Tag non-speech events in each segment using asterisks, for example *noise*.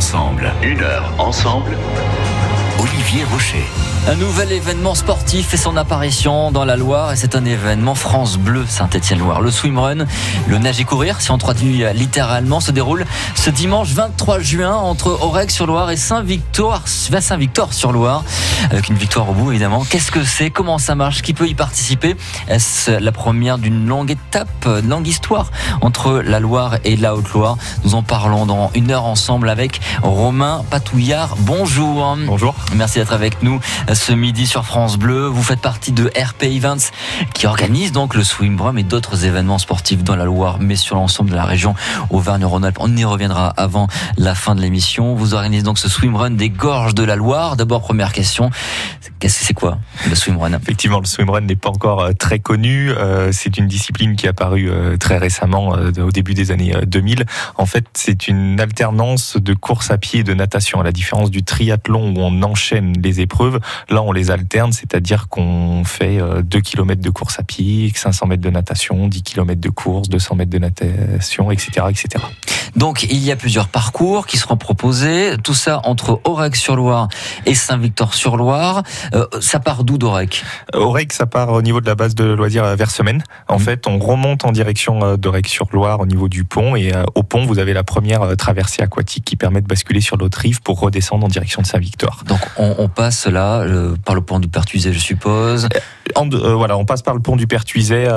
ensemble. Une heure ensemble. Olivier Rocher. Un nouvel événement sportif fait son apparition dans la Loire et c'est un événement France Bleu Saint-Étienne-Loire. Le swimrun, le nage et courir, si on traduit littéralement, se déroule ce dimanche 23 juin entre Aurec-sur-Loire et Saint-Victor, Saint-Victor-sur-Loire, avec une victoire au bout évidemment. Qu'est-ce que c'est? Comment ça marche? Qui peut y participer? Est-ce la première d'une longue étape, longue histoire entre la Loire et la Haute-Loire? Nous en parlons dans une heure ensemble avec Romain Patouillard. Bonjour. Bonjour. Merci d'être avec nous ce midi sur France Bleu. Vous faites partie de RP Events qui organise donc le swimrun et d'autres événements sportifs dans la Loire, mais sur l'ensemble de la région Auvergne-Rhône-Alpes. On y reviendra avant la fin de l'émission. Vous organisez donc ce swimrun des gorges de la Loire. D'abord, première question. Qu'est-ce que c'est quoi le swimrun Effectivement, le swimrun n'est pas encore euh, très connu. Euh, c'est une discipline qui est apparue euh, très récemment, au début des années 2000. En fait, c'est une alternance de course à pied et de natation. À la différence du triathlon où on enchaîne les épreuves, là on les alterne, c'est-à-dire qu'on fait 2 km de course à pied, 500 mètres de natation, 10 km de course, 200 mètres de natation, etc., etc. Donc il y a plusieurs parcours qui seront proposés, tout ça entre Aurec-sur-Loire et Saint-Victor-sur-Loire. Euh, ça part d'où d'Aurec? Aurec, ça part au niveau de la base de loisirs vers semaine. En mmh. fait, on remonte en direction euh, d'Aurec-sur-Loire au niveau du pont et euh, au pont, vous avez la première traversée aquatique qui permet de basculer sur l'autre rive pour redescendre en direction de Saint-Victor. Donc on, passe là par le pont du Pertuiset, je suppose. Voilà, on passe par le pont du Pertuiset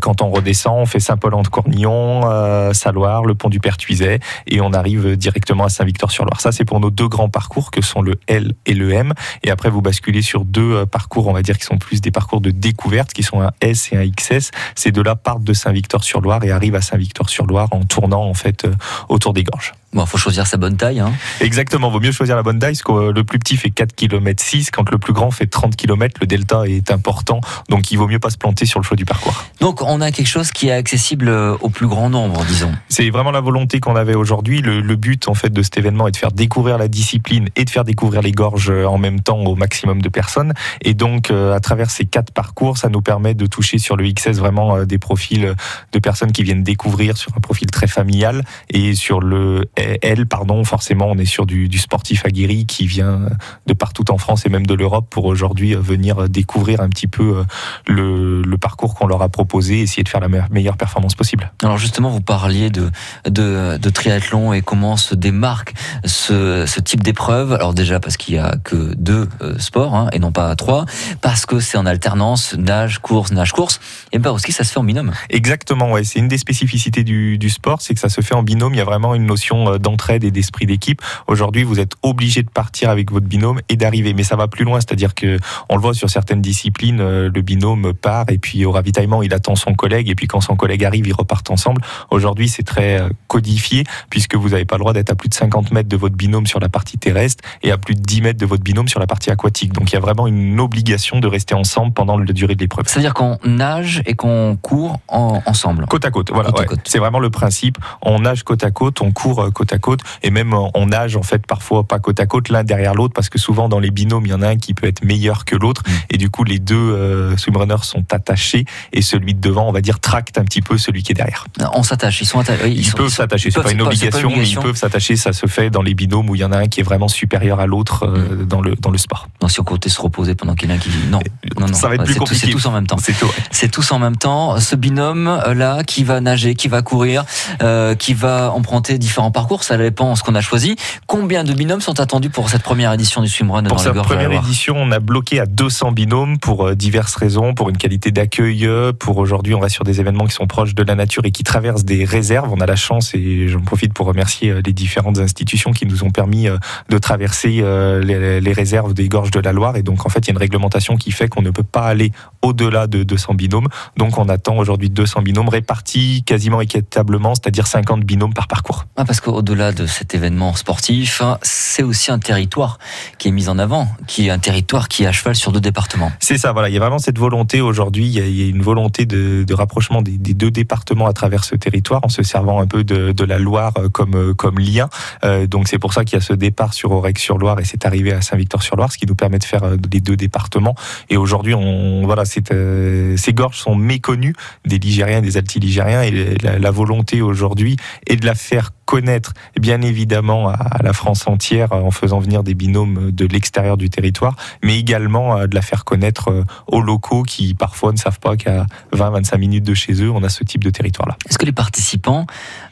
quand on redescend, on fait Saint-Paul-en-Cornillon, Saloir, le pont du Pertuiset et on arrive directement à Saint-Victor-sur-Loire. Ça, c'est pour nos deux grands parcours que sont le L et le M. Et après, vous basculez sur deux euh, parcours, on va dire, qui sont plus des parcours de découverte, qui sont un S et un XS. Ces deux-là partent de Saint-Victor-sur-Loire et arrivent à Saint-Victor-sur-Loire en tournant en fait euh, autour des gorges. Bon, faut choisir sa bonne taille. Hein. Exactement, vaut mieux choisir la bonne taille, parce que euh, le plus petit fait 4 km 6, quand le plus grand fait 30 km, le delta est important, donc il vaut mieux pas se planter sur le choix du parcours. Donc on a quelque chose qui est accessible au plus grand nombre, disons. C'est vraiment la volonté qu'on avait aujourd'hui. Le, le, but en fait de cet événement est de faire découvrir la discipline et de faire découvrir les gorges en même temps au maximum de personnes. Et donc euh, à travers ces quatre parcours, ça nous permet de toucher sur le XS vraiment euh, des profils de personnes qui viennent découvrir sur un profil très familial et sur le L, pardon, forcément, on est sur du, du, sportif aguerri qui vient de partout en France et même de l'Europe pour aujourd'hui venir découvrir un petit peu euh, le, le parcours qu'on leur a proposé, essayer de faire la meilleure performance possible. Alors justement, vous parliez de, de, de triathlon et comment se démarque ce, ce type d'épreuve. Alors déjà parce qu'il y a que deux euh, sports hein, et non pas trois, parce que c'est en alternance nage course nage course. Et bien aussi ça se fait en binôme. Exactement, ouais. C'est une des spécificités du, du sport, c'est que ça se fait en binôme. Il y a vraiment une notion euh, d'entraide et d'esprit d'équipe. Aujourd'hui, vous êtes obligé de partir avec votre binôme et d'arriver. Mais ça va plus loin, c'est-à-dire que on le voit sur certaines disciplines, le binôme part et puis au ravitaillement, il attend son collègue et puis quand son collègue arrive, ils repartent ensemble. Aujourd'hui, c'est très euh, codifié puisque vous n'avez pas le droit d'être à plus de 50 mètres de votre binôme sur la partie terrestre et à plus de 10 mètres de votre binôme sur la partie aquatique. Donc il y a vraiment une obligation de rester ensemble pendant la durée de l'épreuve. C'est-à-dire qu'on nage et qu'on court ensemble. Côte à côte, voilà. C'est vraiment le principe. On nage côte à côte, on court côte à côte et même on nage en fait parfois pas côte à côte l'un derrière l'autre parce que souvent dans les binômes il y en a un qui peut être meilleur que l'autre mm. et du coup les deux euh, swimrunners sont attachés et celui de devant on va dire tracte un petit peu celui qui est derrière. On s'attache, ils sont attachés. Ils, peuvent s'attacher, c'est pas, une obligation, mais ils peuvent s'attacher. Ça se fait dans les binômes où il y en a un qui est vraiment supérieur à l'autre euh, mm. dans le dans le sport. Non, si on côté se reposer pendant qu'il y en a qui non, non, non, ça va être plus compliqué. C'est tous en même temps. C'est tous en même temps. Ce binôme euh, là qui va nager, qui va courir, qui va emprunter différents parcours, ça dépend ce qu'on a choisi. Combien de binômes sont attendus pour cette première édition du swimrun Pour cette première édition, on a bloqué à 200 binômes pour euh, diverses raisons, pour une qualité d'accueil, euh, pour aujourd'hui on va sur des événements qui sont proches de la nature et qui traversent des réserves. On a la chance et j'en profite pour remercier euh, les différentes institutions qui nous ont permis de traverser les, réserves des gorges de la Loire et donc en fait il y a une réglementation qui fait qu'on ne peut pas aller au-delà de 200 binômes. Donc on attend aujourd'hui 200 binômes répartis quasiment équitablement, c'est-à-dire 50 binômes par parcours. Ah, parce qu'au-delà de cet événement sportif, hein, c'est aussi un territoire qui est mis en avant, qui est un territoire qui est à cheval sur deux départements. C'est ça, voilà. Il y a vraiment cette volonté aujourd'hui. Il, y a une volonté de, rapprochement des, deux départements à travers ce territoire, en se servant un peu de, la Loire euh, comme euh, comme lien. Euh, donc c'est pour ça qu'il y a ce départ sur Aurec-sur-Loire et c'est arrivé à Saint-Victor-sur-Loire, ce qui nous permet de faire les deux départements. Et aujourd'hui, voilà, ces gorges sont méconnues des Ligériens et des Altiligériens et la volonté aujourd'hui est de la faire connaître bien évidemment à la France entière en faisant venir des binômes de l'extérieur du territoire, mais également de la faire connaître aux locaux qui parfois ne savent pas qu'à 20-25 minutes de chez eux, on a ce type de territoire-là. Est-ce que les participants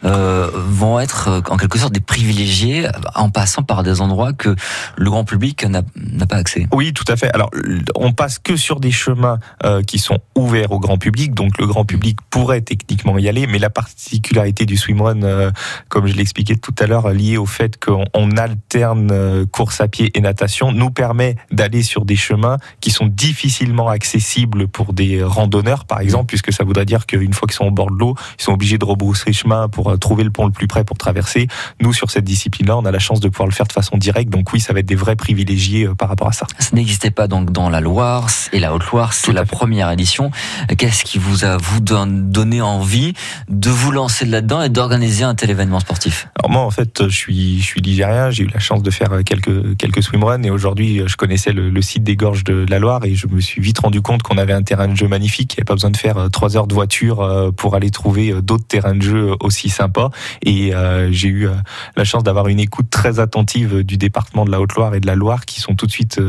euh, vont être en quelque sorte des privilégiés en passant par des endroits que le grand public n'a pas accès? Oui, tout à fait. Alors, on passe que sur des chemins euh, qui sont ouverts au grand public, donc le grand public pourrait techniquement y aller, mais la particularité du swimrun, euh, comme je l'expliquais tout à l'heure, liée au fait qu'on alterne euh, course à pied et natation, nous permet d'aller sur des chemins qui sont difficilement accessibles pour des randonneurs, par exemple, puisque ça voudrait dire qu'une fois qu'ils sont au bord de l'eau, ils sont obligés de rebrousser chemin pour trouver le pont le plus près pour traverser. Nous, sur cette discipline-là, on a la chance de pouvoir le faire de façon directe, donc oui, ça va être des vrais privilégiés par rapport à ça. Ça n'existait pas donc dans la Loire et la Haute-Loire, c'est la première édition. Qu'est-ce qui vous a vous donné envie de vous lancer là-dedans et d'organiser un tel événement sportif? Alors moi, en fait, je suis je suis ligérien. J'ai eu la chance de faire quelques quelques swimruns et aujourd'hui, je connaissais le, site des gorges de la Loire et je me suis vite rendu compte qu'on avait un terrain de jeu magnifique. Il n'y avait pas besoin de faire euh, trois heures de voiture euh, pour aller trouver euh, d'autres terrains de jeu aussi sympas. Et j'ai eu la chance d'avoir une écoute très attentive du département de la Haute-Loire et de la Loire qui sont tout de suite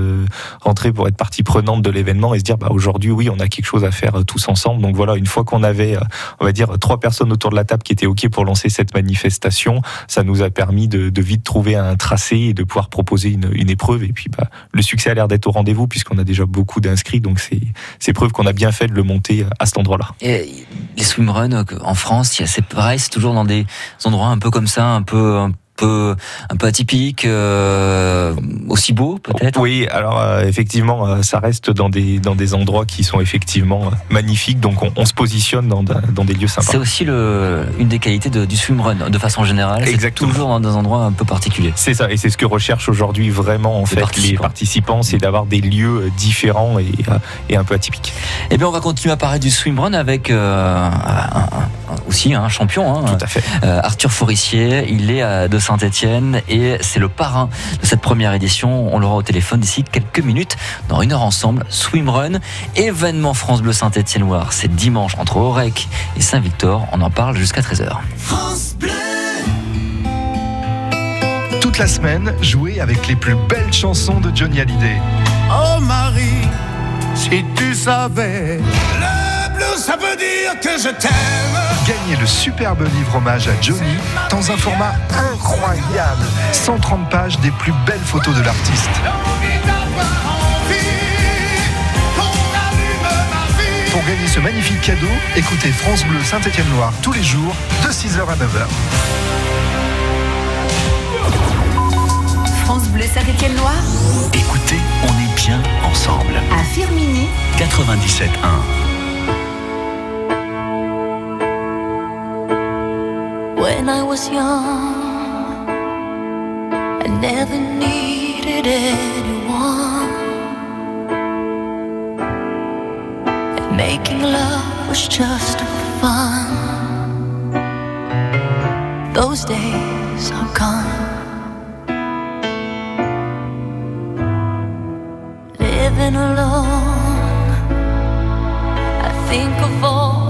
rentrés pour être partie prenante de l'événement et se dire bah aujourd'hui oui on a quelque chose à faire tous ensemble donc voilà une fois qu'on avait on va dire trois personnes autour de la table qui étaient ok pour lancer cette manifestation ça nous a permis de, vite trouver un tracé et de pouvoir proposer une, épreuve. Et puis bah, le succès a l'air d'être au rendez-vous puisqu'on a déjà beaucoup d'inscrits. Donc c'est preuve qu'on a bien fait de le monter euh, à cet endroit là et les swimruns en France c'est pareil c'est toujours dans des endroits un peu comme ça un peu un peu atypique, euh, aussi beau peut-être? Oui, alors euh, effectivement, euh, ça reste dans des dans des endroits qui sont effectivement magnifiques, donc on, se positionne dans, dans des lieux sympas. C'est aussi le, une des qualités de, du swimrun de façon générale. Exactement. Toujours dans des endroits un peu particuliers. C'est ça, et c'est ce que recherchent aujourd'hui vraiment en fait les participants, c'est d'avoir des lieux différents et, et un peu atypiques. Eh bien, on va continuer à parler du swimrun avec un, aussi un champion. Hein. Tout à fait. Arthur Forissier, il est de Saint-Etienne et c'est le parrain de cette première édition. On l'aura au téléphone d'ici quelques minutes dans une heure ensemble. Swimrun, événement France Bleu Saint-Etienne Loire. C'est dimanche entre Aurec et Saint-Victor. On en parle jusqu'à 13h. France Bleu Toute la semaine, jouez avec les plus belles chansons de Johnny Hallyday. Oh Marie, si tu savais ça veut dire que je t'aime. Gagnez le superbe livre hommage à Johnny dans un format incroyable. 130 pages des plus belles photos de l'artiste. Pour gagner ce magnifique cadeau, écoutez France Bleu Saint-Étienne-Loire tous les jours de 6h à 9h. France Bleu Saint-Étienne-Loire. Écoutez, on est bien ensemble. À Firmini. 97.1. When I was young, I never needed anyone. And making love was just fun. Those days are gone. Living alone, I think of all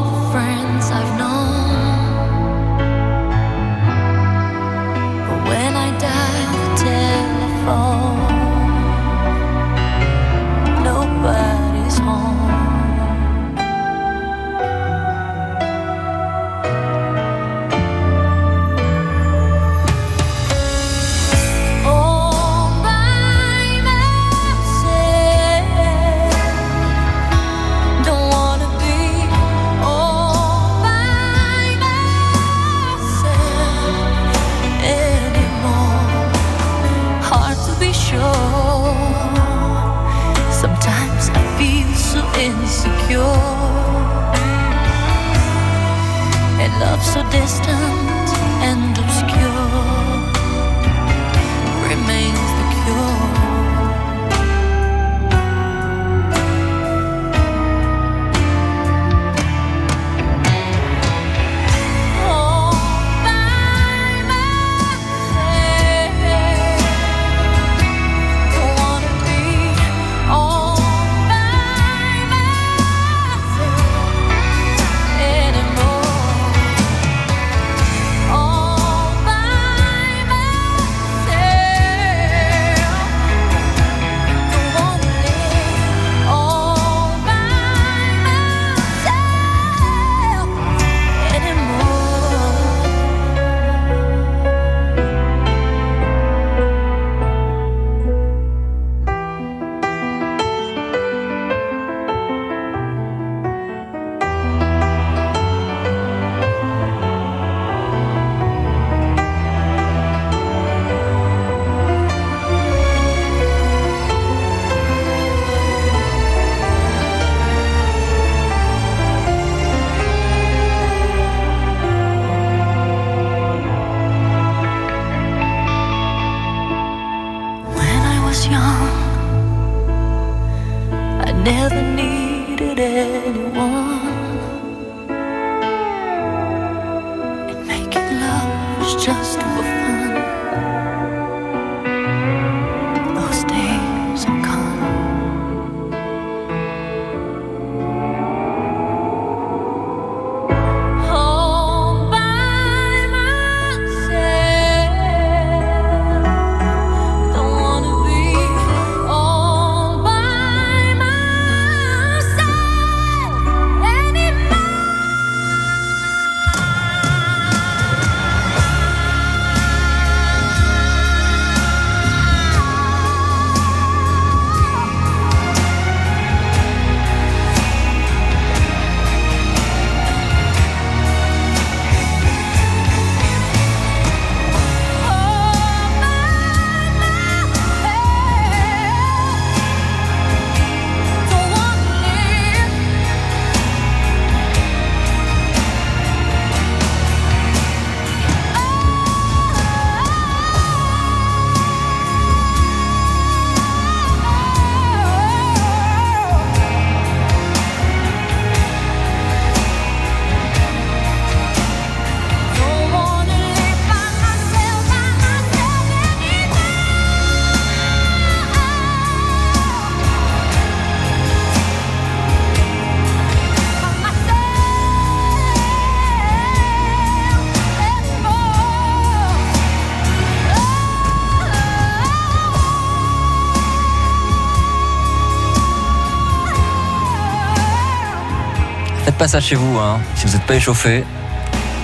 pas ça chez vous, hein. Si vous n'êtes pas échauffé,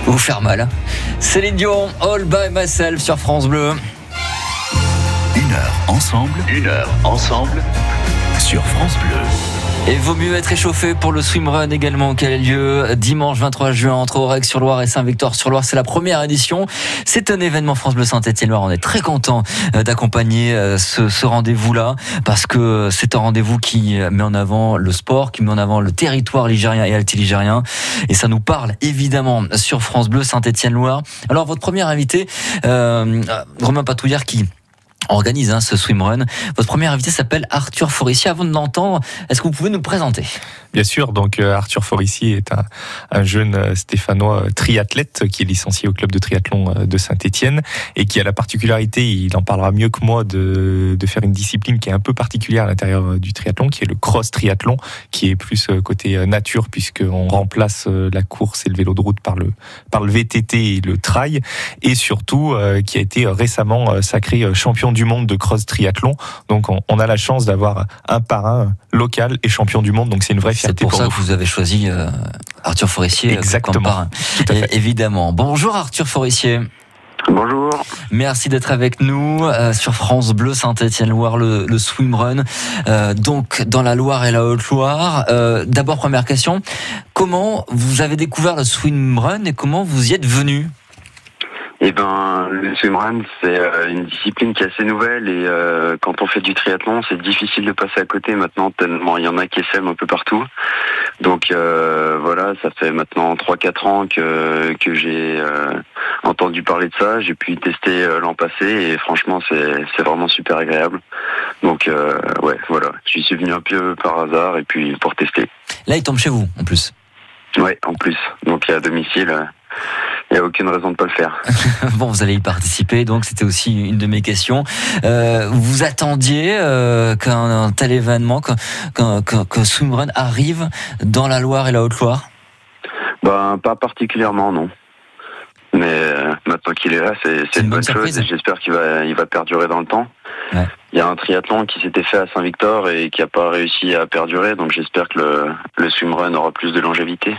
vous vous faire mal. Céline Dion, All by Myself sur France Bleu. Une heure ensemble. Une heure ensemble. Sur France Bleu. Et vaut mieux être échauffé pour le swimrun également qui a lieu dimanche 23 juin entre Aurec-sur-Loire et Saint-Victor-sur-Loire. C'est la première édition. C'est un événement France Bleu Saint-Étienne-Loire. On est très content euh, d'accompagner euh, ce, ce rendez-vous-là parce que c'est un rendez-vous qui met en avant le sport, qui met en avant le territoire ligérien et altiligérien. Et ça nous parle évidemment sur France Bleu Saint-Étienne-Loire. Alors votre premier invité, euh, Romain Patouillard qui organise hein, ce swimrun. Votre premier invité s'appelle Arthur Forissier. Avant de l'entendre, est-ce que vous pouvez nous présenter? Bien sûr, donc euh, Arthur Forissier est un, un jeune euh, stéphanois euh, triathlète qui est licencié au club de triathlon de Saint-Étienne et qui a la particularité, il en parlera mieux que moi, de, faire une discipline qui est un peu particulière à l'intérieur du triathlon, qui est le cross triathlon, qui est plus côté nature puisqu'on remplace la course et le vélo de route par le, par le VTT et le trail et surtout qui a été récemment sacré euh, champion du monde de cross triathlon. Donc on, on a la chance d'avoir un parrain local et champion du monde, donc c'est une vraie fierté pour pour ça nous. que vous avez choisi euh, Arthur Forissier euh, comme parrain. Tout à fait. Évidemment. Bonjour Arthur Forissier. Bonjour. Merci d'être avec nous euh, sur France Bleu Saint-Étienne-Loire, le, le swimrun. Euh, donc dans la Loire et la Haute-Loire. Euh, D'abord première question, comment vous avez découvert le swimrun et comment vous y êtes venu? Eh ben, le swimrun, c'est euh, une discipline qui est assez nouvelle et euh, quand on fait du triathlon, c'est difficile de passer à côté maintenant tellement il y en a qui essaiment un peu partout. Donc euh, voilà, ça fait maintenant 3-4 ans que, que j'ai euh, entendu parler de ça. J'ai pu tester l'an passé et franchement, c'est vraiment super agréable. Donc ouais, voilà, j'y suis venu un peu par hasard et puis pour tester. Là, il tombe chez vous en plus. Ouais, en plus. Donc à domicile, il n'y a aucune raison de pas le faire. *laughs* Bon, vous allez y participer, donc c'était aussi une de mes questions. Euh, vous attendiez euh, qu'un tel événement, qu'un qu'un- qu'un- que swimrun arrive dans la Loire et la Haute-Loire? Ben, pas particulièrement, non. Mais euh, maintenant qu'il est là, c'est une bonne bonne chose j'espère qu'il va, il va perdurer dans le temps. Ouais. Il y a un triathlon qui s'était fait à Saint-Victor et qui n'a pas réussi à perdurer, donc j'espère que le, le swimrun aura plus de longévité.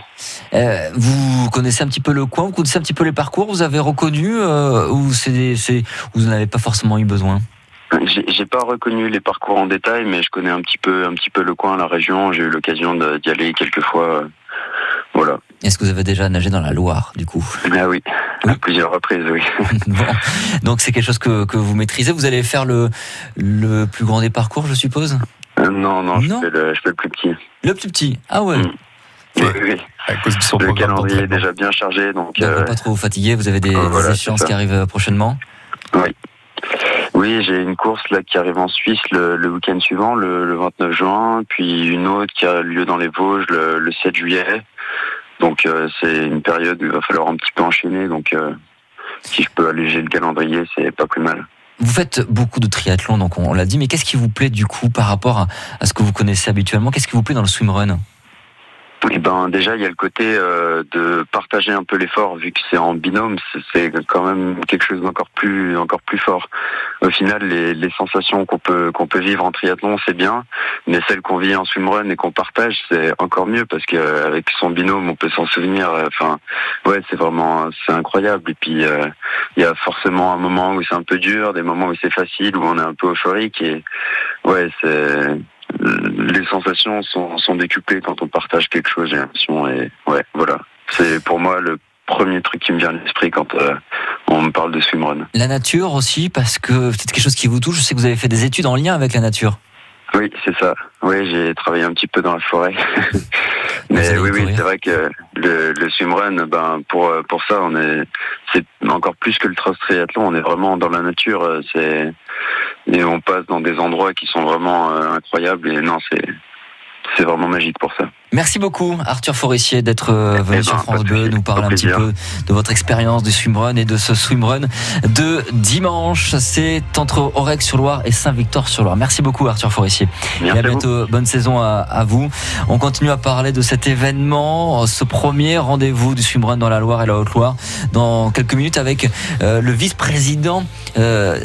Euh, vous connaissez un petit peu le coin, vous connaissez un petit peu les parcours, vous avez reconnu euh, ou c'est, vous n'avez pas forcément eu besoin? J'ai pas reconnu les parcours en détail, mais je connais un petit peu, un petit peu le coin, la région. J'ai eu l'occasion d'y aller quelques fois. Voilà. Est-ce que vous avez déjà nagé dans la Loire, du coup? Ah oui, à plusieurs reprises, oui. *laughs* Bon. Donc c'est quelque chose que, que vous maîtrisez. Vous allez faire le, le plus grand des parcours, je suppose? Euh, non, non, Non? Je, fais le, je fais le plus petit. Le plus petit Ah ouais. Mm. Oui, oui. à cause de son Le calendrier est déjà bien chargé, donc. Donc, euh, pas trop vous fatiguer, vous avez des, euh, voilà, des c'est échéances qui arrivent prochainement? Oui, j'ai une course là qui arrive en Suisse le, le week-end suivant, le, le 29 juin, puis une autre qui a lieu dans les Vosges le, le 7 juillet. Donc euh, c'est une période où il va falloir un petit peu enchaîner. Donc euh, si je peux alléger le calendrier, c'est pas plus mal. Vous faites beaucoup de triathlon, donc on, l'a dit, mais qu'est-ce qui vous plaît du coup par rapport à, à ce que vous connaissez habituellement? Qu'est-ce qui vous plaît dans le swimrun? Eh ben déjà il y a le côté euh, de partager un peu l'effort vu que c'est en binôme, c'est- quand même quelque chose d'encore plus encore plus fort. Au final les, les sensations qu'on peut qu'on peut vivre en triathlon c'est bien, mais celles qu'on vit en swimrun et qu'on partage c'est encore mieux parce qu'avec son binôme on peut s'en souvenir. euh, Enfin ouais c'est vraiment c'est incroyable et puis euh, il y a forcément un moment où c'est un peu dur, des moments où c'est facile où on est un peu euphorique et ouais c'est les sensations sont, sont décuplées quand on partage quelque chose, j'ai l'impression. Et ouais, voilà. C'est pour moi le premier truc qui me vient à l'esprit quand euh, on me parle de swimrun. La nature aussi, parce que c'est quelque chose qui vous touche. Je sais que vous avez fait des études en lien avec la nature. Oui, c'est ça. Oui, j'ai travaillé un petit peu dans la forêt. *laughs* Mais oui, oui, c'est vrai que le, le swimrun, ben pour euh, pour ça, on est c'est encore plus que le cross triathlon. On est vraiment dans la nature. euh, C'est et on passe dans des endroits qui sont vraiment euh, incroyables. Et non, c'est c'est vraiment magique pour ça. Merci beaucoup, Arthur Forissier, d'être euh, venu Eh sur ben, France pas de Bleu, nous parler un petit peu de votre expérience du swimrun et de ce swimrun de dimanche. C'est entre Aurec-sur-Loire et Saint-Victor-sur-Loire. Merci beaucoup, Arthur Forissier. Merci et à vous. bientôt. Bonne saison à, à vous. On continue à parler de cet événement, ce premier rendez-vous du swimrun dans la Loire et la Haute-Loire, dans quelques minutes avec euh, le vice-président. euh,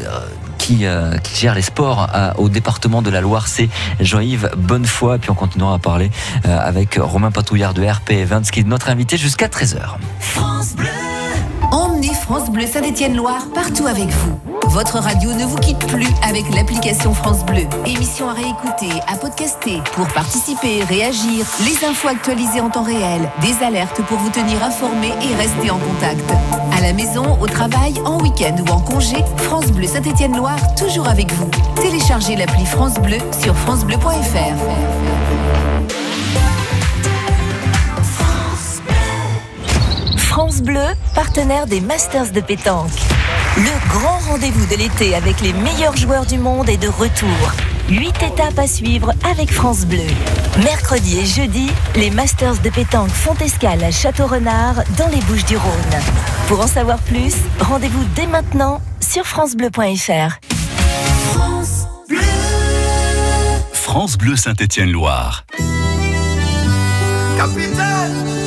qui, euh, qui gère les sports à- au département de la Loire, c'est Jean-Yves Bonnefoy. Puis on continuera à parler euh, avec Romain Patouillard de RP Events, qui est notre invité jusqu'à 13h. France Bleu Saint-Étienne-Loire partout avec vous. Votre radio ne vous quitte plus avec l'application France Bleu. Émission à réécouter, à podcaster. Pour participer, réagir, les infos actualisées en temps réel, des alertes pour vous tenir informé et rester en contact. À la maison, au travail, en week-end ou en congé, France Bleu Saint-Étienne-Loire, toujours avec vous. Téléchargez l'appli France Bleu sur francebleu.fr. France Bleu, partenaire des Masters de pétanque. Le grand rendez-vous de l'été avec les meilleurs joueurs du monde est de retour. Huit étapes à suivre avec France Bleu. Mercredi et jeudi, les Masters de pétanque font escale à Château-Renard dans les Bouches-du-Rhône. Pour en savoir plus, rendez-vous dès maintenant sur francebleu.fr. France Bleu Saint-Étienne-Loire. Capitaine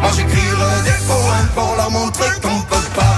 Moi j'écrirai des poèmes pour leur montrer qu'on peut pardonner.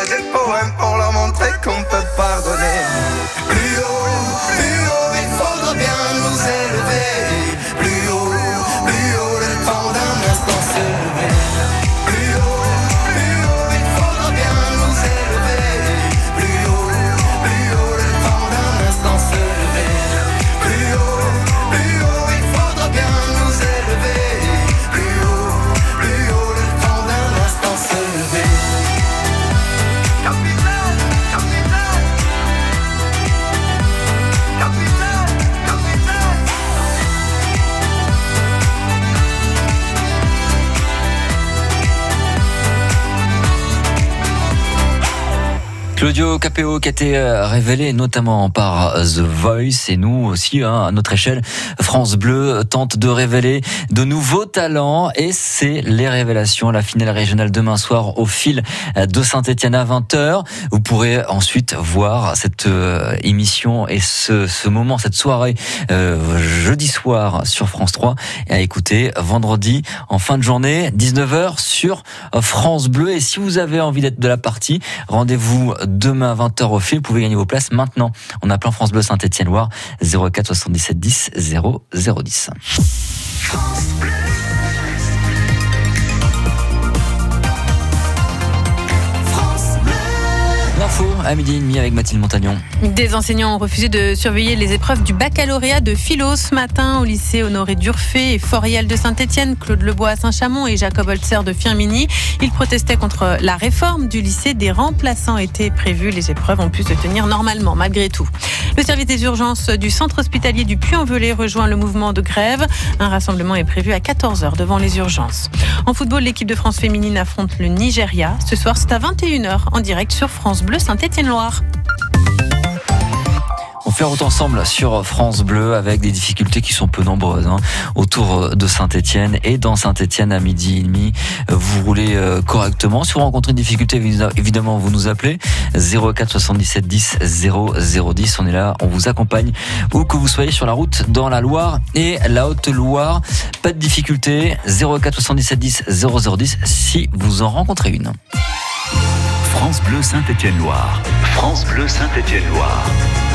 Capéo qui a été euh, révélé notamment par The Voice. Et nous aussi hein, à notre échelle France Bleu tente de révéler de nouveaux talents et c'est les révélations la finale régionale demain soir au fil de Saint-Étienne à 20h vous pourrez ensuite voir cette euh, émission et ce, ce moment cette soirée euh, jeudi soir sur France 3 et à écouter vendredi en fin de journée 19h sur France Bleu et si vous avez envie d'être de la partie rendez-vous demain 20h au fil. Vous pouvez gagner vos places maintenant en appelant France Bleu Saint-Étienne-Loire 04 77 10 0 010. À midi et demi avec Mathilde Montagnon. Des enseignants ont refusé de surveiller les épreuves du baccalauréat de philo ce matin au lycée Honoré Durfé et Foriel de Saint-Etienne, Claude Lebois à Saint-Chamond et Jacob Holzer de Firminy. Ils protestaient contre la réforme du lycée. Des remplaçants étaient prévus. Les épreuves ont pu se tenir normalement malgré tout. Le service des urgences du centre hospitalier du Puy-en-Velay rejoint le mouvement de grève. Un rassemblement est prévu à 14h devant les urgences. En football, l'équipe de France féminine affronte le Nigeria. Ce soir, c'est à 21h en direct sur France Bleu Saint-Étienne-Loire. On fait route ensemble sur France Bleu avec des difficultés qui sont peu nombreuses hein, autour de Saint-Etienne et dans Saint-Etienne à midi et demi. Vous roulez euh, correctement. Si vous rencontrez une difficulté, évidemment, vous nous appelez 04 77 10 0 010. On est là, on vous accompagne où que vous soyez sur la route dans la Loire et la Haute-Loire. Pas de difficulté. 04 77 10 0 010 si vous en rencontrez une. France Bleu Saint-Étienne-Loire. France Bleu Saint-Étienne-Loire.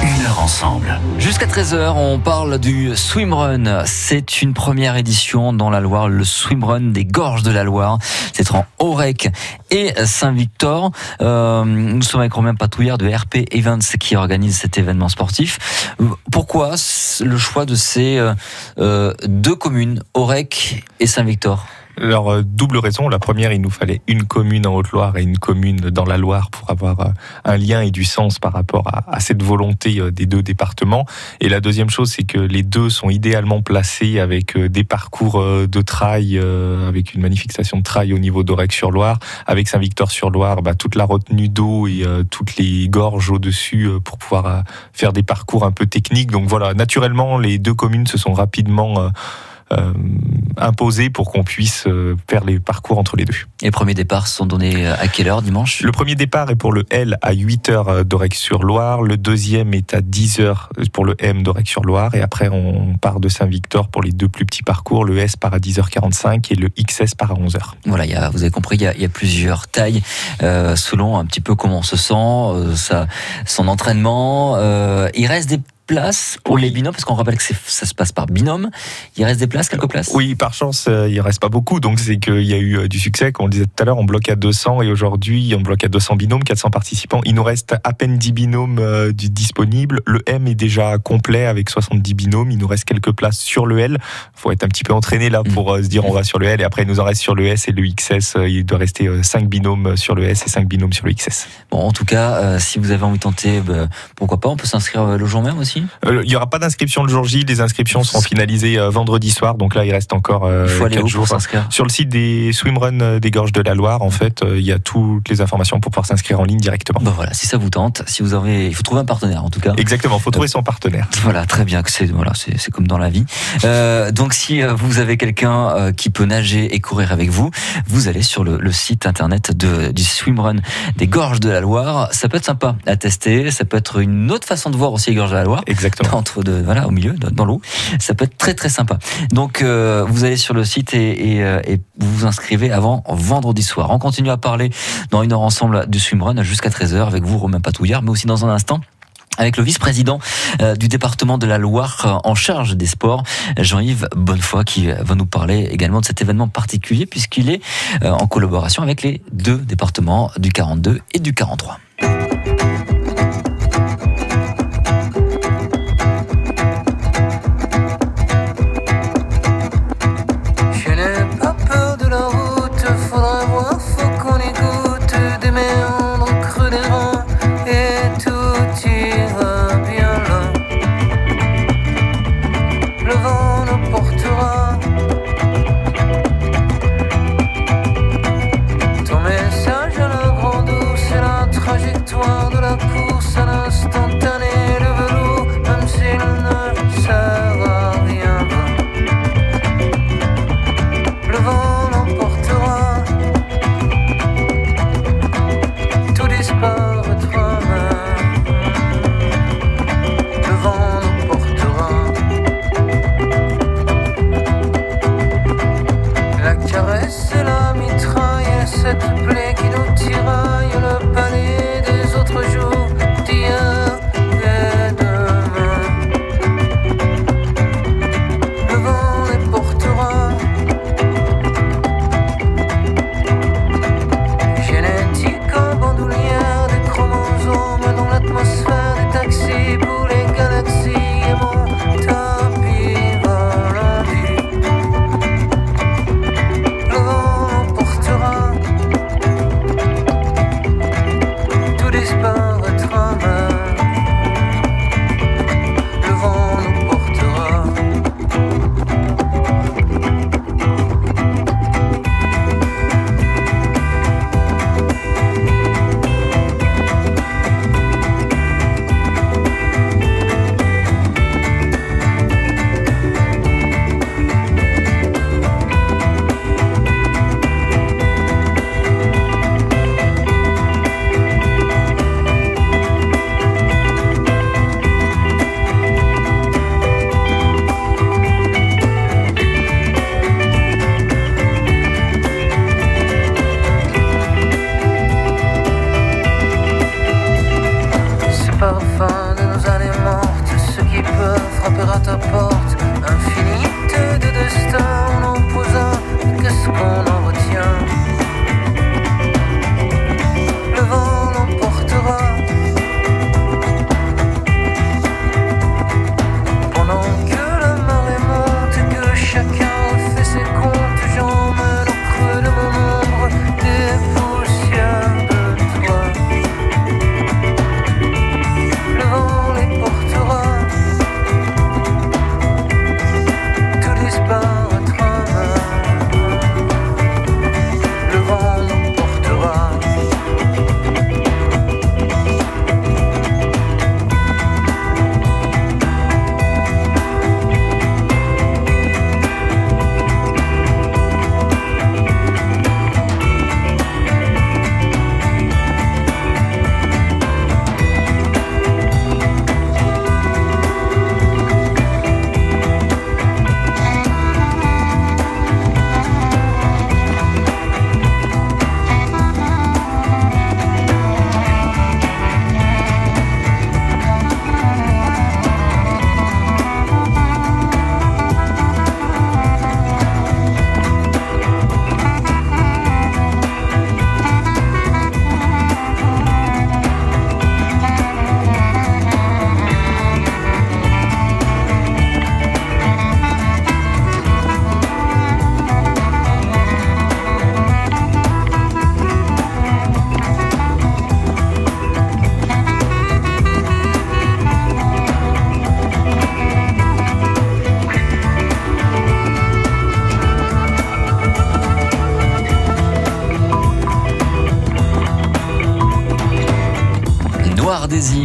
Une heure ensemble. Jusqu'à 13h, on parle du swimrun. C'est une première édition dans la Loire, le swimrun des gorges de la Loire. C'est en Aurec et Saint-Victor. Euh, nous sommes avec Romain Patouillard de RP Events qui organise cet événement sportif. Pourquoi le choix de ces euh, euh, deux communes, Aurec et Saint-Victor? Euh, double raison. La première, il nous fallait une commune en Haute-Loire et une commune dans la Loire pour avoir euh, un lien et du sens par rapport à, cette volonté euh, des deux départements. Et la deuxième chose, c'est que les deux sont idéalement placés avec euh, des parcours de trail, avec une magnifique station de trail au niveau d'Aurec-sur-Loire, avec Saint-Victor-sur-Loire, bah, toute la retenue d'eau et toutes les gorges au-dessus pour pouvoir faire des parcours un peu techniques. Donc voilà, naturellement, les deux communes se sont rapidement euh, euh, imposées pour qu'on puisse euh, faire les parcours entre les deux. Les premiers départs sont donnés à quelle heure dimanche? Le premier départ est pour le L à 8h d'Orec-sur-Loire, le deuxième est à 10h pour le M d'Orec-sur-Loire, et après on part de Saint-Victor pour les deux plus petits parcours, le S part à 10h45 et le XS part à 11h. Voilà, il y a, vous avez compris, il y a, il y a plusieurs tailles euh, selon un petit peu comment on se sent, euh, son entraînement. Euh, il reste des places pour les binômes, parce qu'on rappelle que ça se passe par binôme. Il reste des places, quelques places? Oui, par chance, euh, il reste pas beaucoup, donc c'est qu'il y a eu euh, du succès. Comme on le disait tout à l'heure, on bloque à 200 et aujourd'hui, on bloque à 200 binômes, 400 participants. Il nous reste à peine 10 binômes euh, disponibles. Le M est déjà complet avec 70 binômes. Il nous reste quelques places sur le L. faut être un petit peu entraîné là pour euh, se dire on va sur le L et après il nous en reste sur le S et le XS. Il doit rester 5 binômes sur le S et 5 binômes sur le XS. Bon, en tout cas, euh, si vous avez envie de tenter, bah, pourquoi pas, on peut s'inscrire le jour même aussi Euh, Il n'y aura pas d'inscription le jour J. Les inscriptions seront finalisées euh, vendredi soir. Donc là, il reste encore euh, Il faut aller quatre où jours. pour s'inscrire? Sur le site des swimrun des gorges de la Loire, en fait, il y a toutes les informations pour pouvoir s'inscrire en ligne directement. Bah voilà, si ça vous tente, si vous avez, il faut trouver un partenaire en tout cas. Exactement, faut trouver son partenaire. Voilà, très bien, c'est voilà, c'est comme dans la vie. Donc si vous avez quelqu'un qui peut nager et courir avec vous, vous allez sur le, le site internet de, du swimrun des gorges de la Loire. Ça peut être sympa à tester, ça peut être une autre façon de voir aussi les gorges de la Loire. Exactement. *laughs* entre deux, voilà, au milieu, dans l'eau. Ça peut être très très sympa. Donc euh, vous allez sur le site et, et, euh, et vous vous inscrivez avant vendredi soir. On continue à parler dans une heure ensemble du swimrun jusqu'à 13h avec vous, Romain Patouillard, mais aussi dans un instant avec le vice-président euh, du département de la Loire euh, en charge des sports, Jean-Yves Bonnefoy, qui va nous parler également de cet événement particulier puisqu'il est en collaboration avec les deux départements du 42 et du 43.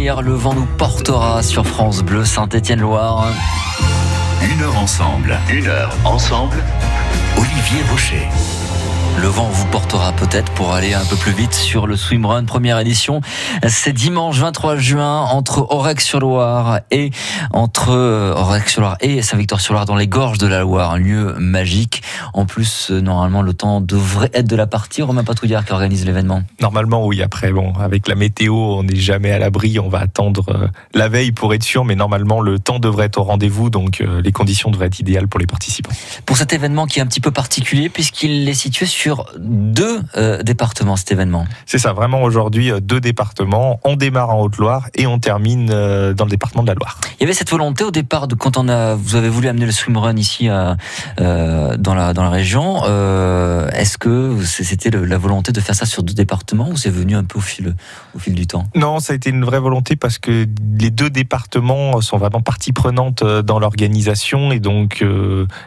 Le vent nous portera sur France Bleu Saint-Étienne-Loire. Une heure ensemble, une heure ensemble. Olivier Rocher. Le vent vous portera peut-être pour aller un peu plus vite sur le swimrun première édition. C'est dimanche 23 juin entre Aurec-sur-Loire et entre euh, Aurec-sur-Loire et Saint-Victor-sur-Loire dans les gorges de la Loire, un lieu magique. En plus, euh, normalement, le temps devrait être de la partie. Romain Patrouillard qui organise l'événement. Normalement, oui. Après, bon, avec la météo, on n'est jamais à l'abri. On va attendre euh, la veille pour être sûr, mais normalement, le temps devrait être au rendez-vous, donc les conditions devraient être idéales pour les participants. Pour cet événement qui est un petit peu particulier puisqu'il est situé sur deux euh, départements, cet événement. C'est ça, vraiment aujourd'hui, euh, deux départements. On démarre en Haute-Loire et on termine euh, dans le département de la Loire. Il y avait cette volonté au départ de quand on a, vous avez voulu amener le swimrun ici à, euh, dans la dans la région. Est-ce que c'était la volonté de faire ça sur deux départements ou c'est venu un peu au fil au fil du temps? Non, ça a été une vraie volonté parce que les deux départements sont vraiment partie prenante dans l'organisation et donc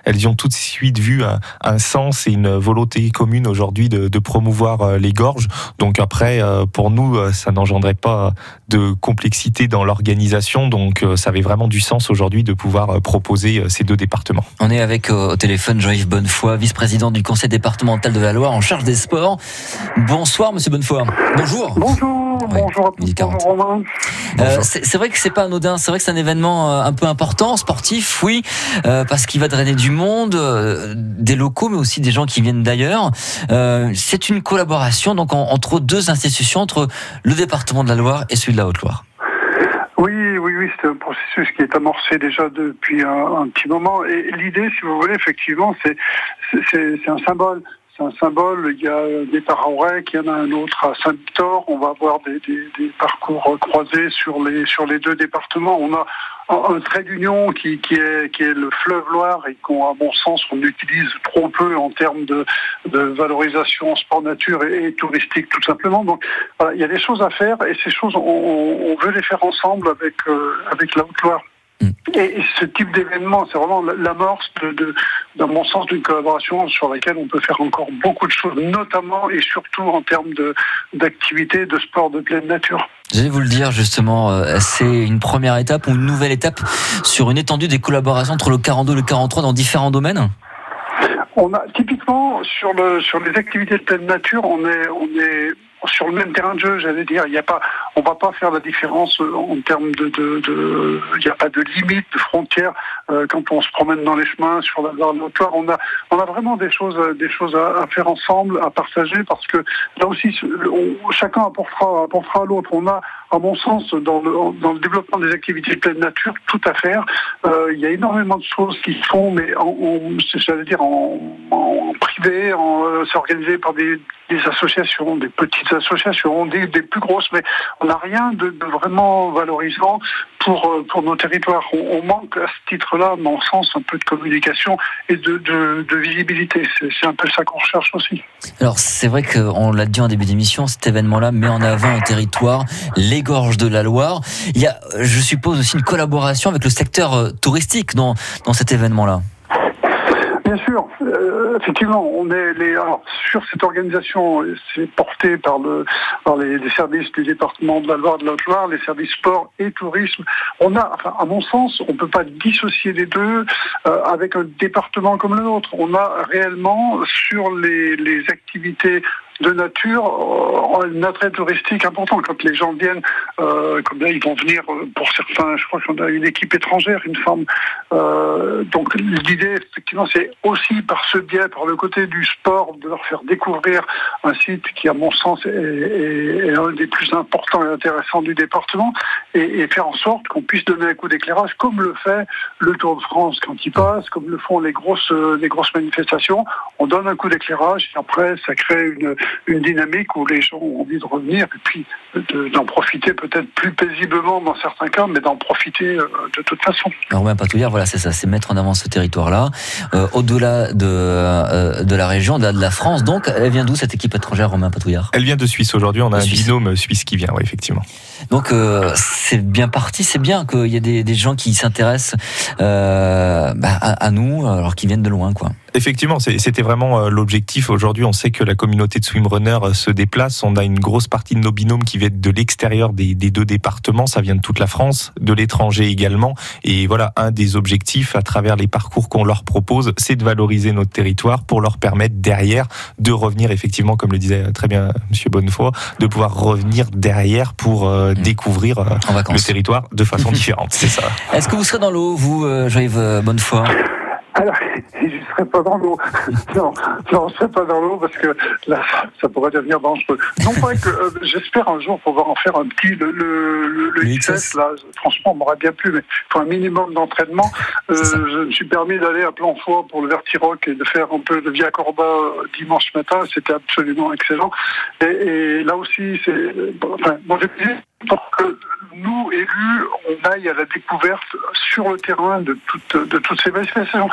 elles y ont tout de suite vu un, un sens et une volonté commune aujourd'hui de, de promouvoir euh, les gorges. Donc après, euh, pour nous, euh, ça n'engendrait pas de complexité dans l'organisation, donc ça avait vraiment du sens aujourd'hui de pouvoir proposer ces deux départements. On est avec au téléphone Jean-Yves Bonnefoy, vice-président du conseil départemental de la Loire en charge des sports. Bonsoir Monsieur Bonnefoy. Bonjour. Bonjour, Bonjour à tous, midi 40. bonjour Romain. Euh, c'est vrai que c'est pas anodin, c'est vrai que c'est un événement euh, un peu important, sportif, oui, euh, parce qu'il va drainer du monde, euh, des locaux, mais aussi des gens qui viennent d'ailleurs. Euh, c'est une collaboration donc en- entre deux institutions, entre le département de la Loire et celui de la Haute-Loire. Oui, oui, oui, c'est un processus qui est amorcé déjà depuis un, un petit moment. Et l'idée, si vous voulez, effectivement, c'est un symbole. C'est un symbole. Il y a des Paraorec, il y en a un autre à Saint-Victor. On va avoir des, des- des parcours croisés sur les sur les deux départements. On a un, trait d'union qui, qui est qui est le fleuve Loire et qu'on, à mon sens, on utilise trop peu en termes de, de valorisation sport nature et, et touristique tout simplement. Donc voilà, il y a des choses à faire et ces choses, on, on veut les faire ensemble avec euh, avec la Haute-Loire. Et, et ce type d'événement, c'est vraiment l'amorce, de, de, dans mon sens, d'une collaboration sur laquelle on peut faire encore beaucoup de choses, notamment et surtout en termes de- d'activités de sport de pleine nature. J'allais vous le dire justement, euh, c'est une première étape ou une nouvelle étape sur une étendue des collaborations entre le 42 et le 43 dans différents domaines? On a typiquement sur le sur les activités de pleine nature, on est on est sur le même terrain de jeu, j'allais dire. Il y a pas, on va pas faire la différence euh, en termes de, il n'y a pas de limite, de frontière euh, quand on se promène dans les chemins sur la l'autoire. On a, on a vraiment des choses, euh, des choses à, faire ensemble, à partager, parce que là aussi, chacun apportera, apportera à l'autre. On a, à mon sens, dans le, développement des activités de pleine nature, tout à faire. Il y a énormément de choses qui se font, mais en, j'allais dire en, privé, en, c'est organisé par des, des associations, des petites associations, des, des plus grosses, mais on n'a rien de, vraiment valorisant pour, euh, pour nos territoires. On, on manque à ce titre-là, à mon sens, un peu de communication et de, visibilité. C'est c'est un peu ça qu'on recherche aussi. Alors c'est vrai qu'on l'a dit en début d'émission, cet événement-là met en avant un territoire, les gorges de la Loire. Il y a, je suppose, aussi une collaboration avec le secteur euh, touristique dans, dans cet événement-là. Bien sûr, euh, effectivement, on est sur cette organisation, c'est porté par, le, par les, services du département de la Loire, de la Haute-Loire, les services sport et tourisme. On a, à mon sens, on ne peut pas dissocier les deux euh, avec un département comme le nôtre. On a réellement sur les activités de nature euh, un attrait touristique important. Quand les gens viennent, euh, comme là, ils vont venir euh, pour certains, je crois qu'on a une équipe étrangère, une forme. Euh, donc l'idée, effectivement, c'est aussi par ce biais, par le côté du sport, de leur faire découvrir un site qui, à mon sens, est, est- est un des plus importants et intéressants du département, et, et faire en sorte qu'on puisse donner un coup d'éclairage, comme le fait le Tour de France quand il passe, comme le font les grosses, euh, les grosses manifestations. On donne un coup d'éclairage, et après, ça crée une, une dynamique où les gens ont envie de revenir, et puis de- d'en profiter peut-être plus paisiblement dans certains cas, mais d'en profiter euh, de toute façon. Alors Romain Patouillard, voilà, c'est ça, c'est mettre en avant ce territoire-là, euh, au-delà de, euh, de la région, de la, de la France. Donc, elle vient d'où cette équipe étrangère, Romain Patouillard Elle vient de Suisse aujourd'hui, on a De un Suisse. binôme suisse qui vient, oui, effectivement. Donc euh, c'est bien parti, c'est bien qu'il y ait des, des gens qui s'intéressent euh, bah, à, à nous, alors qu'ils viennent de loin, quoi. Effectivement, c'est- c'était vraiment euh, l'objectif. Aujourd'hui, on sait que la communauté de swimrunners euh, se déplace. On a une grosse partie de nos binômes qui viennent de l'extérieur des, des deux départements. Ça vient de toute la France, de l'étranger également. Et voilà, un des objectifs à travers les parcours qu'on leur propose, c'est de valoriser notre territoire pour leur permettre derrière de revenir, effectivement, comme le disait très bien Monsieur Bonnefoy, de pouvoir revenir derrière pour euh, découvrir euh, En vacances. le territoire de façon *laughs* différente. C'est ça. Est-ce que vous serez dans l'eau, vous, euh, Jean-Yves Bonnefoy? Alors, serai pas dans l'eau. *laughs* Non, non, je serai pas dans l'eau parce que là, ça pourrait devenir dangereux. Non pas que euh, j'espère un jour pouvoir en faire un petit, le, le, le, le XS, là, franchement, m'aurait bien plu, mais il faut un minimum d'entraînement. Euh, je me suis permis d'aller à Planfoy pour le Vertiroc et de faire un peu de Via Corba euh, dimanche matin. C'était absolument excellent. Et, et là aussi, c'est, enfin, moi, j'ai pour que nous, élus, on aille à la découverte sur le terrain de toutes, de toutes ces manifestations.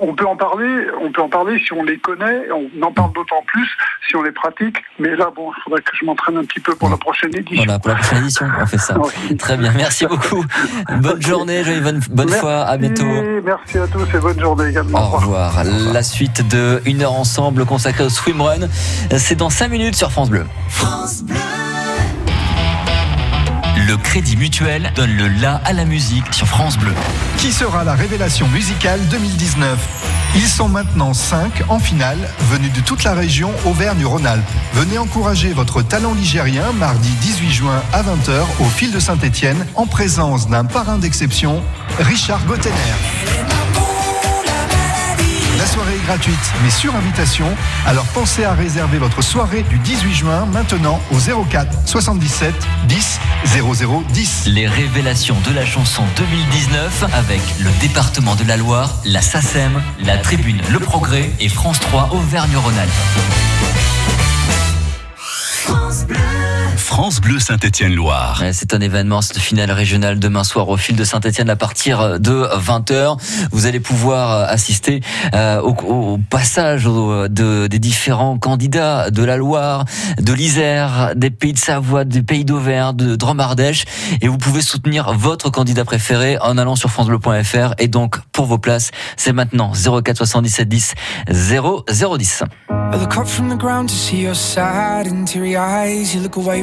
On peut en parler, on peut en parler si on les connaît, on en parle d'autant plus si on les pratique. Mais là, bon, il faudrait que je m'entraîne un petit peu pour la prochaine édition. Voilà, pour la prochaine édition, on fait ça. Oui. Très bien, merci beaucoup. Bonne journée, Jean-Yves Bonne, bonne Merci, fois, à bientôt. Merci à tous et bonne journée également. Au revoir. La suite de Une heure ensemble consacrée au swimrun, c'est dans 5 minutes sur France Bleu. Le Crédit Mutuel donne le la à la musique sur France Bleu. Qui sera la révélation musicale 2019 Ils sont maintenant 5 en finale, venus de toute la région Auvergne-Rhône-Alpes. Venez encourager votre talent ligérien mardi 18 juin à 20h au fil de Saint-Étienne en présence d'un parrain d'exception, Richard Gottener. La soirée est gratuite, mais sur invitation. Alors pensez à réserver votre soirée du 18 juin maintenant au 04 77 10 00 10. Les révélations de la chanson 2019 avec le département de la Loire, la SACEM, la Tribune Le Progrès et France 3 Auvergne-Rhône-Alpes. France Bleu Saint-Étienne-Loire. Ouais, C'est un événement, cette finale régionale demain soir au fil de Saint-Etienne à partir de 20h. Vous allez pouvoir euh, assister euh, au, au passage au- de, des différents candidats de la Loire, de l'Isère, des pays de Savoie, du pays d'Auvergne, de Drôme-Ardèche. Et vous pouvez soutenir votre candidat préféré en allant sur francebleu.fr. Et donc, pour vos places, c'est maintenant 04 77 10 0010. I look up from the ground to see your sad and teary eyes. You look away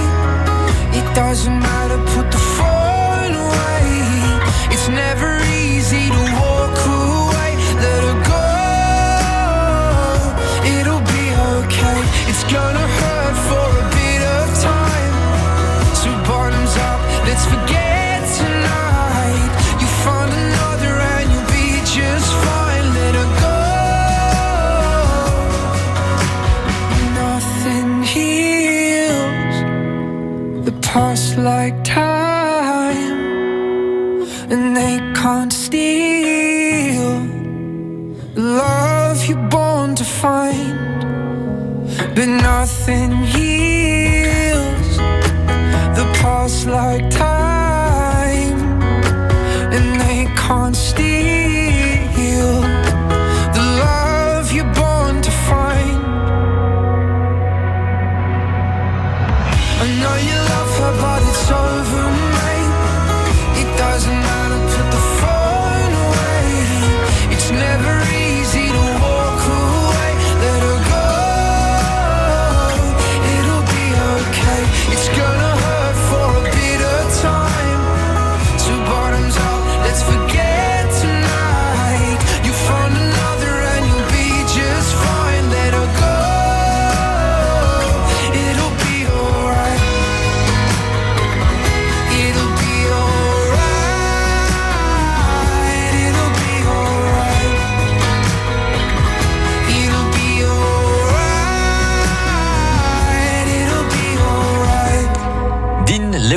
Doesn't matter, put the phone away. It's never easy to walk away. Let her go. Nothing heals. The past like time,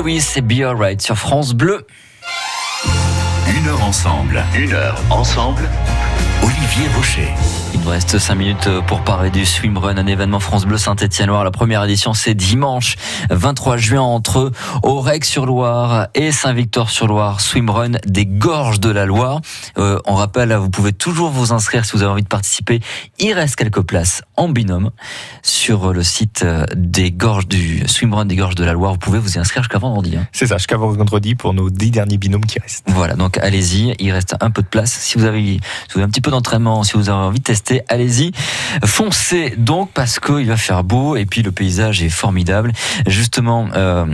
Lewis et Be Alright sur France Bleu. Une heure ensemble. Une heure ensemble. Olivier Rocher. Il nous reste 5 minutes pour parler du swimrun, un événement France Bleu Saint-Étienne-Loire. La première édition, c'est dimanche 23 juin entre Aurec-sur-Loire et Saint-Victor-sur-Loire. Swimrun des Gorges de la Loire. Euh, on rappelle, vous pouvez toujours vous inscrire si vous avez envie de participer. Il reste quelques places en binôme sur le site des Gorges du Swimrun des Gorges de la Loire. Vous pouvez vous y inscrire jusqu'à vendredi. hein. C'est ça, jusqu'à vendredi pour nos 10 derniers binômes qui restent. Voilà, donc allez-y, il reste un peu de place. Si vous avez, si vous avez un petit peu d'entraînement, si vous avez envie de tester, allez-y. Foncez donc parce qu'il va faire beau et puis le paysage est formidable. Justement, euh,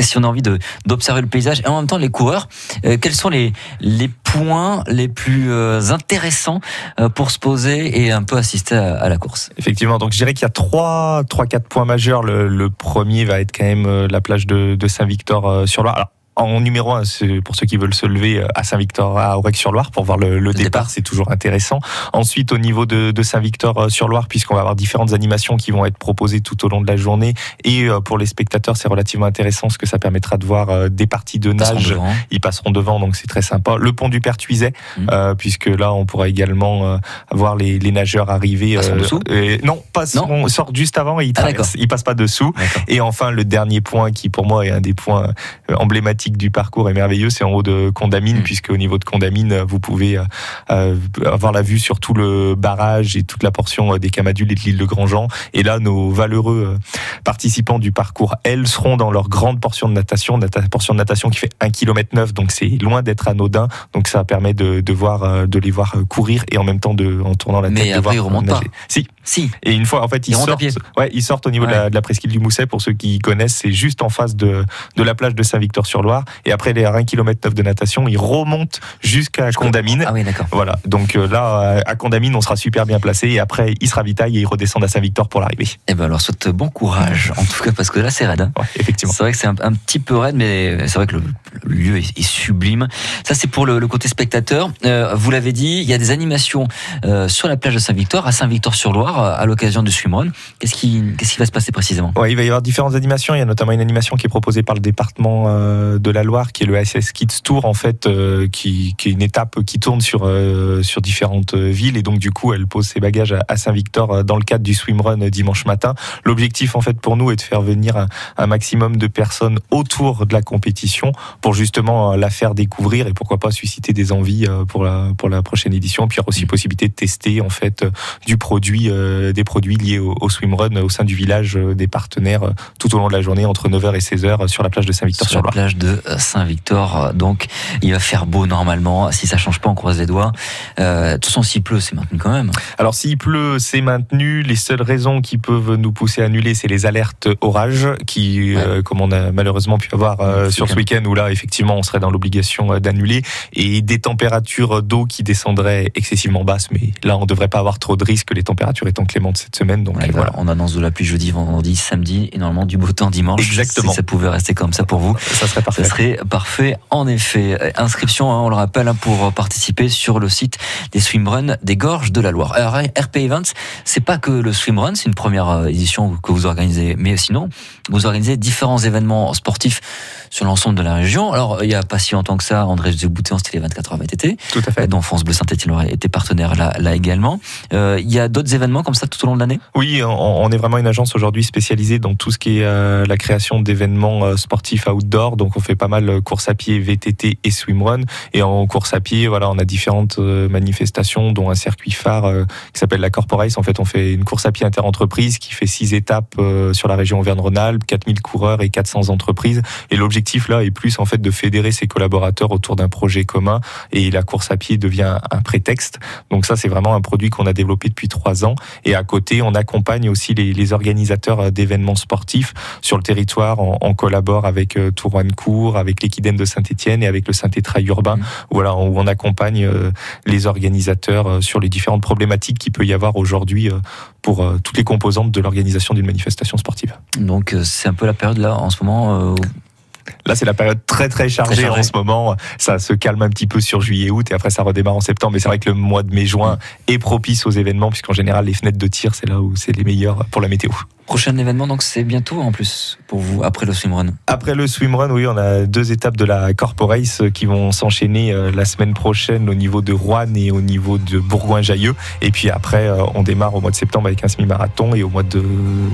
si on a envie de- d'observer le paysage et en même temps les coureurs, euh, quels sont les, les points les plus euh, intéressants euh, pour se poser et un peu assister à, à la course? Effectivement, donc je dirais qu'il y a trois, trois, quatre points majeurs. Le, premier va être quand même euh, la plage de, de Saint-Victor-sur-Loire. Alors, en numéro un, c'est pour ceux qui veulent se lever euh, à Saint-Victor, à Aurec-sur-Loire, pour voir le, le départ, c'est toujours intéressant. Ensuite, au niveau de, de Saint-Victor-sur-Loire, puisqu'on va avoir différentes animations qui vont être proposées tout au long de la journée, et euh, pour les spectateurs, c'est relativement intéressant, parce que ça permettra de voir euh, des parties de passeront nage. devant. Ils passeront devant, donc c'est très sympa. Le pont du Pertuiset, Mhm. euh, puisque là, on pourra également euh, voir les, les nageurs arriver. Passeront dessous? euh, non, passeront, sortent juste avant et ils Ah, ils passent pas dessous. Et enfin, le dernier point qui, pour moi, est un des points euh, du parcours et merveilleux, c'est en haut de Condamine, Mm. puisque au niveau de Condamine, vous pouvez euh, euh, avoir la vue sur tout le barrage et toute la portion euh, des Camadules et de l'île de Grandjean. Et là, nos valeureux participants du parcours, elles, seront dans leur grande portion de natation, nata- portion de natation qui fait 1 km 9, donc c'est loin d'être anodin. Donc ça permet de, de voir, de les voir courir et en même temps de, en tournant la tête, Mais de après, voir ils remontent nager. pas. Si. Si. Et une fois, en fait, ils, sortent. Ouais, ils sortent au niveau de, la, de la presqu'île du Mousset. Pour ceux qui connaissent, c'est juste en face de, de la plage de Saint-Victor-sur-Loire. Et après les 1 km 9 de natation, ils remontent jusqu'à Condamine. Ah oui, d'accord. Voilà. Donc euh, là, à Condamine, on sera super bien placé. Et après, ils se ravitaillent et ils redescendent à Saint-Victor pour l'arrivée. Eh ben alors souhaite bon courage en tout cas parce que là c'est raide. hein. effectivement. C'est vrai que c'est un, un petit peu raide mais c'est vrai que le, le lieu est, est sublime. Ça c'est pour le, le côté spectateur. Euh, vous l'avez dit, il y a des animations euh, sur la plage de Saint-Victor, à Saint-Victor-sur-Loire, euh, à l'occasion du swimrun. Qu'est-ce qui, qu'est-ce qui va se passer précisément? Ouais, il va y avoir différentes animations. Il y a notamment une animation qui est proposée par le département euh, de la Loire, qui est le SS Kids Tour, en fait, euh, qui, qui est une étape qui tourne sur, sur différentes villes. Et donc, du coup, elle pose ses bagages à, Saint-Victor dans le cadre du swimrun dimanche matin. L'objectif, en fait, pour nous, est de faire venir un, un maximum de personnes autour de la compétition pour justement la faire découvrir et pourquoi pas susciter des envies pour la, pour la prochaine édition. Puis, il y aura aussi possibilité de tester, en fait, du produit, des produits liés au, au swimrun au sein du village euh, des partenaires euh, tout au long de la journée entre 9h et 16h sur la plage de sur Saint-Victor-sur-Loire. la plage de euh, Saint-Victor. Euh, Donc, il va faire beau normalement. Si ça change pas, on croise les doigts. Euh, de toute façon, s'il pleut, c'est maintenu quand même. Alors s'il pleut, c'est maintenu. Les seules raisons qui peuvent nous pousser à annuler, c'est les alertes orage, qui, euh, comme on a malheureusement pu avoir euh, sur ce week-end, où là, effectivement, on serait dans l'obligation euh, d'annuler, et des températures d'eau qui descendraient excessivement basses. Mais là, on ne devrait pas avoir trop de risques, les températures étant clémentes cette semaine. Donc Ouais, voilà. voilà, on annonce de la pluie jeudi, vendredi, samedi et normalement du beau temps dimanche. Exactement. Si ça pouvait rester comme ça pour vous, ça serait parfait. Ça serait parfait en effet. Inscription, hein, on le rappelle, hein, pour participer sur le site des swimruns des Gorges de la Loire. Alors, RP Events, c'est pas que le swimrun, c'est une première euh, édition que vous organisez, mais sinon, vous organisez différents événements sportifs sur l'ensemble de la région. Alors, il y a pas si longtemps que ça, André Zebouté, c'était les 24 heures VTT. Tout à fait. Dont France Bleu Saint-Etienne était partenaire là, là également. Euh, il y a d'autres événements comme ça tout au long de l'année? Oui, on, on est vraiment une agence aujourd'hui spécialisée dans tout ce qui est euh, la création d'événements euh, sportifs outdoor. Donc, on fait pas mal course à pied, VTT et swimrun. Et en course à pied, voilà, on a différentes manifestations, dont un circuit phare euh, qui s'appelle la Corporace. En fait, on fait une course à pied interentreprise qui fait six étapes sur la région Auvergne-Rhône-Alpes, 4000 coureurs et 400 entreprises. Et l'objectif là est plus en fait de fédérer ses collaborateurs autour d'un projet commun. Et la course à pied devient un prétexte. Donc ça, c'est vraiment un produit qu'on a développé depuis trois ans. Et à côté, on accompagne aussi les, les organisateurs euh, d'événements sportifs sur le territoire. On, on collabore avec euh, Tourouancourt, avec l'Equidène de Saint-Etienne et avec le Saint-Étrail urbain, voilà, où on accompagne euh, les organisateurs euh, sur les différentes problématiques qu'il peut y avoir aujourd'hui pour toutes les composantes de l'organisation d'une manifestation sportive. Donc, c'est un peu la période là, en ce moment, Là, c'est la période très très chargée, Très chargée. en ce moment. Ça se calme un petit peu sur juillet-août et après ça redémarre en septembre. Mais c'est vrai que le mois de mai-juin est propice aux événements puisqu'en général, les fenêtres de tir, c'est là où c'est les meilleurs pour la météo. Prochain événement, donc c'est bientôt en plus pour vous après le swimrun. Après le swimrun, oui, on a deux étapes de la Corporace euh, qui vont s'enchaîner euh, la semaine prochaine au niveau de Rouen et au niveau de Bourgoin-Jallieu. Et puis après, euh, on démarre au mois de septembre avec un semi-marathon et au mois de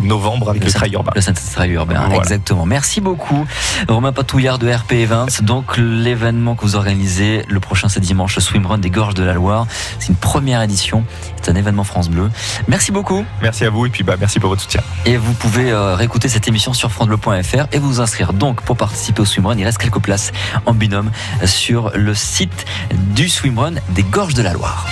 novembre avec le, trail urbain. Le Saint-Trail urbain, Voilà. exactement. Merci beaucoup, Romain Patouillard de RP Events. Donc, l'événement que vous organisez, le prochain, c'est dimanche, le swimrun des Gorges de la Loire. C'est une première édition. C'est un événement France Bleu. Merci beaucoup. Merci à vous et puis bah, merci pour votre soutien. Et vous pouvez euh, réécouter cette émission sur francebleu.fr et vous inscrire donc pour participer au swimrun. Il reste quelques places en binôme sur le site du swimrun des Gorges de la Loire.